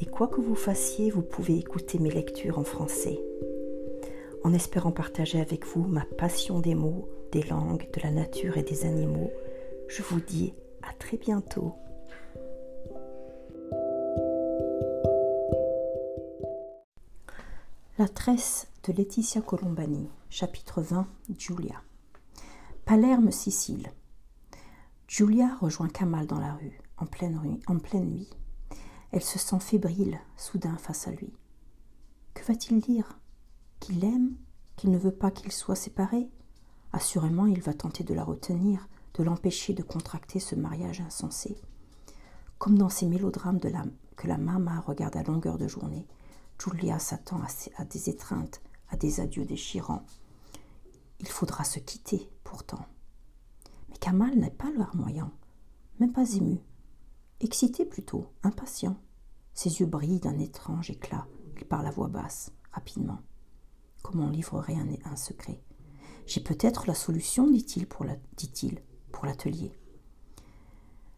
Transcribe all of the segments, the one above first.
et quoi que vous fassiez, vous pouvez écouter mes lectures en français. En espérant partager avec vous ma passion des mots, des langues, de la nature et des animaux, je vous dis à très bientôt. La tresse de Laetitia Colombani, chapitre 20, Julia. Palerme, Sicile. Julia rejoint Kamal dans la rue, en pleine, rue, en pleine nuit. Elle se sent fébrile, soudain, face à lui. Que va-t-il dire? Qu'il l'aime Qu'il ne veut pas qu'ils soient séparés Assurément, il va tenter de la retenir, de l'empêcher de contracter ce mariage insensé. Comme dans ces mélodrames de la, que la mama regarde à longueur de journée, Julia s'attend à, des étreintes, à des adieux déchirants. Il faudra se quitter, pourtant. Mais Kamal n'est pas larmoyant, même pas ému. Excité plutôt, impatient. Ses yeux brillent d'un étrange éclat. Il parle à voix basse, rapidement. Comment livrerait un, secret? J'ai peut-être la solution, dit-il pour la, dit-il, pour l'atelier.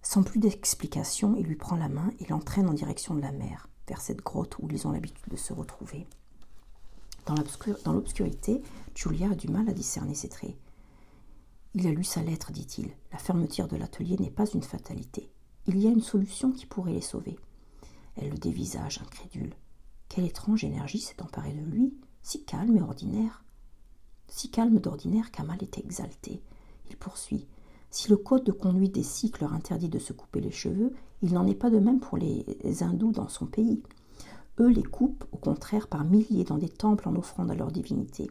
Sans plus d'explication, il lui prend la main et l'entraîne en direction de la mer, vers cette grotte où ils ont l'habitude de se retrouver. Dans l'obscurité, Julia a du mal à discerner ses traits. Il a lu sa lettre, dit-il. La fermeture de l'atelier n'est pas une fatalité. Il y a une solution qui pourrait les sauver. Elle le dévisage, incrédule. Quelle étrange énergie s'est emparée de lui, si calme et ordinaire. Si calme d'ordinaire qu'Amal est exalté. Il poursuit. Si le code de conduite des cycles leur interdit de se couper les cheveux, il n'en est pas de même pour les hindous dans son pays. Eux les coupent, au contraire, par milliers dans des temples en offrande à leur divinité.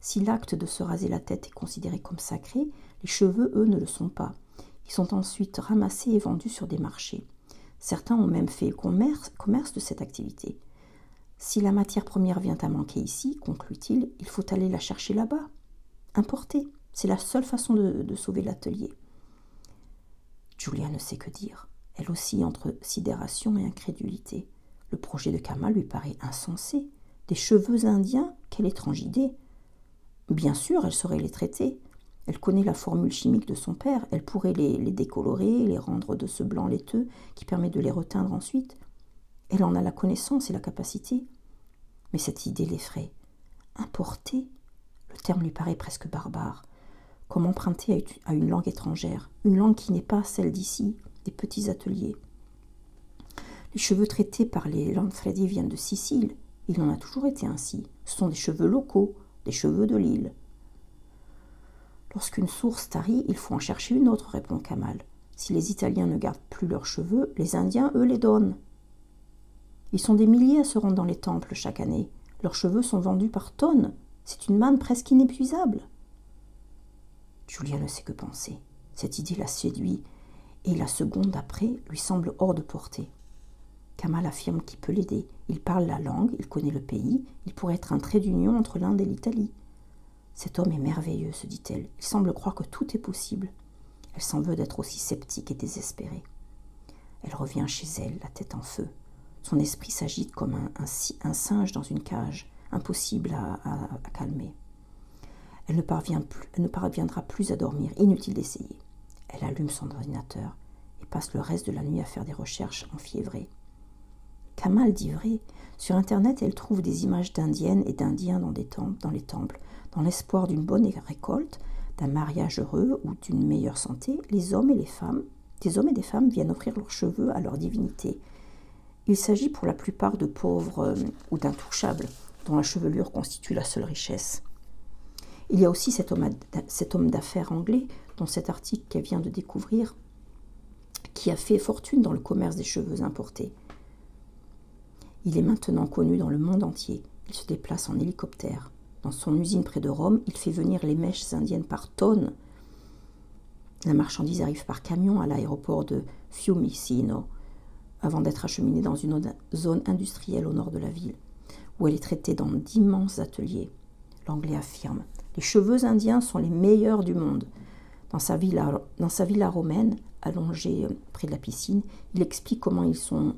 Si l'acte de se raser la tête est considéré comme sacré, les cheveux, eux, ne le sont pas. Sont ensuite ramassés et vendus sur des marchés. Certains ont même fait commerce, commerce de cette activité. Si la matière première vient à manquer ici, conclut-il, il faut aller la chercher là-bas. Importer, c'est la seule façon de, sauver l'atelier. Julia ne sait que dire. Elle aussi entre sidération et incrédulité. Le projet de Kamal lui paraît insensé. Des cheveux indiens, quelle étrange idée. Bien sûr, elle saurait les traiter. Elle connaît la formule chimique de son père, elle pourrait les, décolorer, les rendre de ce blanc laiteux qui permet de les reteindre ensuite. Elle en a la connaissance et la capacité. Mais cette idée l'effraie. Importer? Le terme lui paraît presque barbare. Comme emprunter à une langue étrangère, une langue qui n'est pas celle d'ici, des petits ateliers. Les cheveux traités par les Lanfredi viennent de Sicile. Il en a toujours été ainsi. Ce sont des cheveux locaux, des cheveux de l'île. Lorsqu'une source tarit, il faut en chercher une autre, répond Kamal. Si les Italiens ne gardent plus leurs cheveux, les Indiens, eux, les donnent. Ils sont des milliers à se rendre dans les temples chaque année. Leurs cheveux sont vendus par tonnes. C'est une manne presque inépuisable. Julia ne sait que penser. Cette idée la séduit, et la seconde après lui semble hors de portée. Kamal affirme qu'il peut l'aider. Il parle la langue, il connaît le pays, il pourrait être un trait d'union entre l'Inde et l'Italie. Cet homme est merveilleux, se dit-elle. Il semble croire que tout est possible. Elle s'en veut d'être aussi sceptique et désespérée. Elle revient chez elle, la tête en feu. Son esprit s'agite comme un, singe dans une cage, impossible à, calmer. Elle ne, elle ne parviendra plus à dormir, inutile d'essayer. Elle allume son ordinateur et passe le reste de la nuit à faire des recherches enfiévrées. Kamal dit vrai. Sur Internet, elle trouve des images d'indiennes et d'indiens dans, dans les temples, dans l'espoir d'une bonne récolte, d'un mariage heureux ou d'une meilleure santé, les hommes et les femmes, des hommes et des femmes viennent offrir leurs cheveux à leur divinité. Il s'agit pour la plupart de pauvres euh, ou d'intouchables, dont la chevelure constitue la seule richesse. Il y a aussi cet homme, d'affaires anglais, dont cet article vient de découvrir, qui a fait fortune dans le commerce des cheveux importés. Il est maintenant connu dans le monde entier. Il se déplace en hélicoptère. Dans son usine près de Rome, il fait venir les mèches indiennes par tonnes. La marchandise arrive par camion à l'aéroport de Fiumicino, avant d'être acheminée dans une zone industrielle au nord de la ville, où elle est traitée dans d'immenses ateliers. L'anglais affirme Les cheveux indiens sont les meilleurs du monde. Dans sa villa, romaine, allongée euh, près de la piscine, il explique comment ils sont,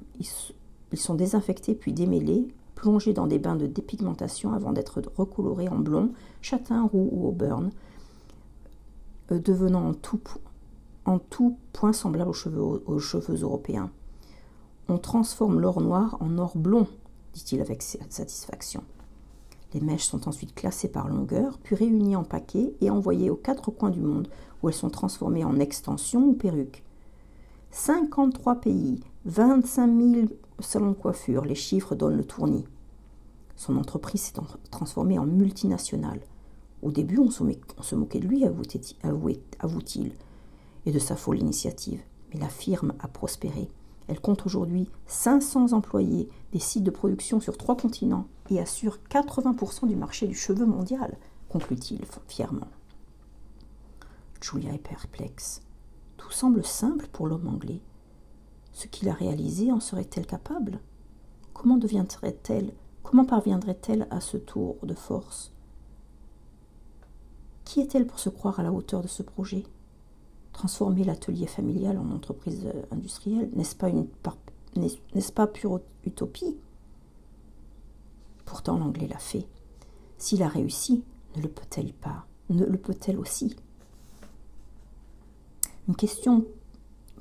sont désinfectés puis démêlés, plongés dans des bains de dépigmentation avant d'être recolorés en blond, châtain, roux ou auburn, euh, devenant en tout, en tout point semblable aux cheveux, aux cheveux européens. On transforme l'or noir en or blond, dit-il avec satisfaction. Les mèches sont ensuite classées par longueur, puis réunies en paquets et envoyées aux quatre coins du monde, où elles sont transformées en extensions ou perruques. 53 pays, 25 000 salons de coiffure, les chiffres donnent le tournis. Son entreprise s'est transformée en multinationale. Au début, on se, moquait de lui, avoue-t-il, et de sa folle initiative. Mais la firme a prospéré. Elle compte aujourd'hui 500 employés, des sites de production sur trois continents et assure 80% du marché du cheveu mondial, conclut-il fièrement. Julia est perplexe. Tout semble simple pour l'homme anglais. Ce qu'il a réalisé en serait-elle capable? Comment deviendrait-elle Comment parviendrait-elle à ce tour de force? Qui est-elle pour se croire à la hauteur de ce projet? Transformer l'atelier familial en entreprise industrielle, n'est-ce pas, une n'est-ce pas pure utopie? Pourtant, l'anglais l'a fait. S'il a réussi, ne le peut-elle pas? Ne le peut-elle aussi? Une question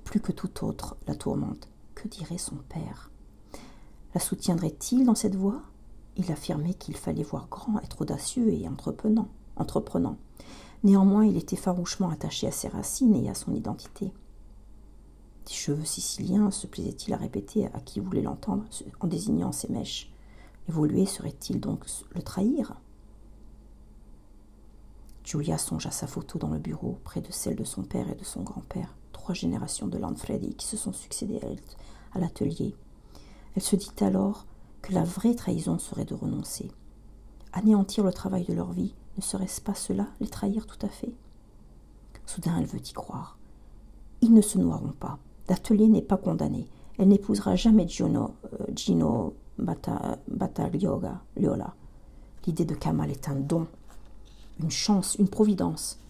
plus que toute autre la tourmente. Que dirait son père? La soutiendrait-il dans cette voie? Il affirmait qu'il fallait voir grand, être audacieux et entreprenant. entreprenant. Néanmoins, il était farouchement attaché à ses racines et à son identité. Des cheveux siciliens, se plaisait-il à répéter à qui voulait l'entendre en désignant ses mèches? Évoluer serait-il donc le trahir? Julia songe à sa photo dans le bureau, près de celle de son père et de son grand-père, trois générations de Landfredi qui se sont succédées à l'atelier. Elle se dit alors que la vraie trahison serait de renoncer. Anéantir le travail de leur vie, ne serait-ce pas cela, les trahir tout à fait? Soudain, elle veut y croire. Ils ne se noieront pas. L'atelier n'est pas condamné. Elle n'épousera jamais Gino, euh, Gino. L'idée de Kamal est un don, une chance, une providence.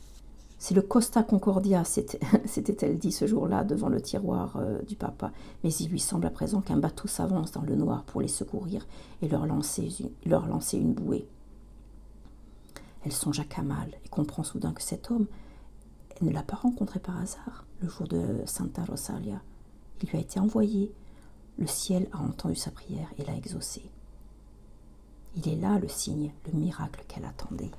C'est le Costa Concordia, s'était-elle dit ce jour-là devant le tiroir euh, du papa. Mais il lui semble à présent qu'un bateau s'avance dans le noir pour les secourir et leur lancer, une bouée. Elle songe à Kamal et comprend soudain que cet homme, elle ne l'a pas rencontré par hasard le jour de Santa Rosalia. Il lui a été envoyé. Le ciel a entendu sa prière et l'a exaucé. Il est là le signe, le miracle qu'elle attendait.